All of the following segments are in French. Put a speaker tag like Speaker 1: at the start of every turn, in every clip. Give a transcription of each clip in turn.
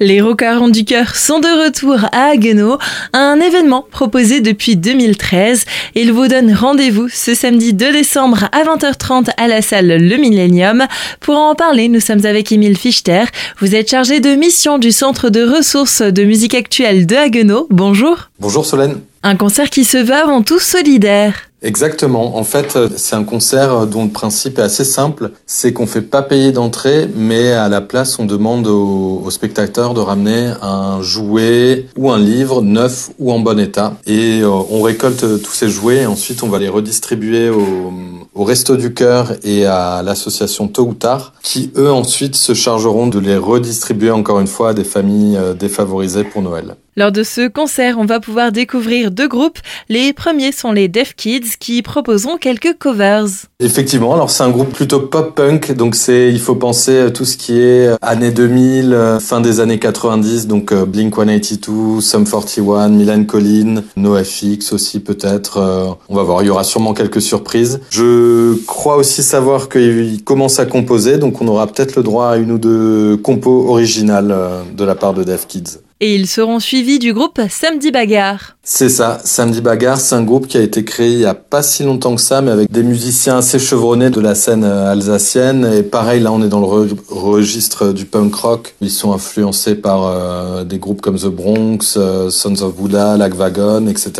Speaker 1: Les rockers du cœur sont de retour à Haguenau, un événement proposé depuis 2013. Ils vous donnent rendez-vous ce samedi 2 décembre à 20h30 à la salle Le Millennium. Pour en parler, nous sommes avec Émile Fichter. Vous êtes chargé de mission du Centre de ressources de musique actuelle de Haguenau. Bonjour.
Speaker 2: Bonjour Solène.
Speaker 1: Un concert qui se veut avant tout solidaire.
Speaker 2: Exactement. En fait, euh, c'est un concert euh, dont le principe est assez simple. C'est qu'on fait pas payer d'entrée, mais à la place, on demande aux, spectateurs de ramener un jouet ou un livre neuf ou en bon état. Et euh, on récolte tous ces jouets et ensuite on va les redistribuer au, au Resto du Cœur et à l'association Tôt ou Tard, qui eux ensuite se chargeront de les redistribuer encore une fois à des familles défavorisées pour Noël.
Speaker 1: Lors de ce concert, on va pouvoir découvrir deux groupes. Les premiers sont les Deaf Kids qui proposeront quelques covers.
Speaker 2: Effectivement, alors c'est un groupe plutôt pop-punk, donc c'est il faut penser à tout ce qui est années 2000, euh, fin des années 90, donc euh, Blink-182, Sum 41, Milan Collin, NoFX aussi peut-être. Euh, on va voir, il y aura sûrement quelques surprises. Je crois aussi savoir qu'ils commencent à composer, donc on aura peut-être le droit à une ou deux compos originales de la part de Deaf Kids.
Speaker 1: Et ils seront suivis du groupe Samedi Bagarre.
Speaker 2: C'est ça, Samedi Bagarre, c'est un groupe qui a été créé il y a pas si longtemps que ça, mais avec des musiciens assez chevronnés de la scène euh, alsacienne. Et pareil, là on est dans le registre du punk rock. Ils sont influencés par euh, des groupes comme The Bronx, euh, Sons of Buddha, Wagon, etc.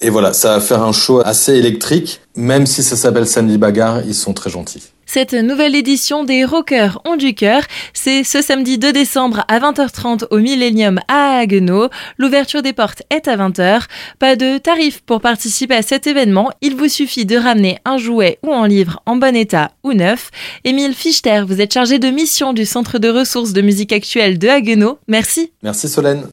Speaker 2: Et voilà, ça va faire un show assez électrique. Même si ça s'appelle Samedi Bagarre, ils sont très gentils.
Speaker 1: Cette nouvelle édition des Rockers ont du cœur, c'est ce samedi 2 décembre à 20h30 au Millennium à Haguenau. L'ouverture des portes est à 20h. Pas de tarif pour participer à cet événement, il vous suffit de ramener un jouet ou un livre en bon état ou neuf. Émile Fichter, vous êtes chargé de mission du Centre de ressources de musique actuelle de Haguenau. Merci.
Speaker 2: Merci Solène.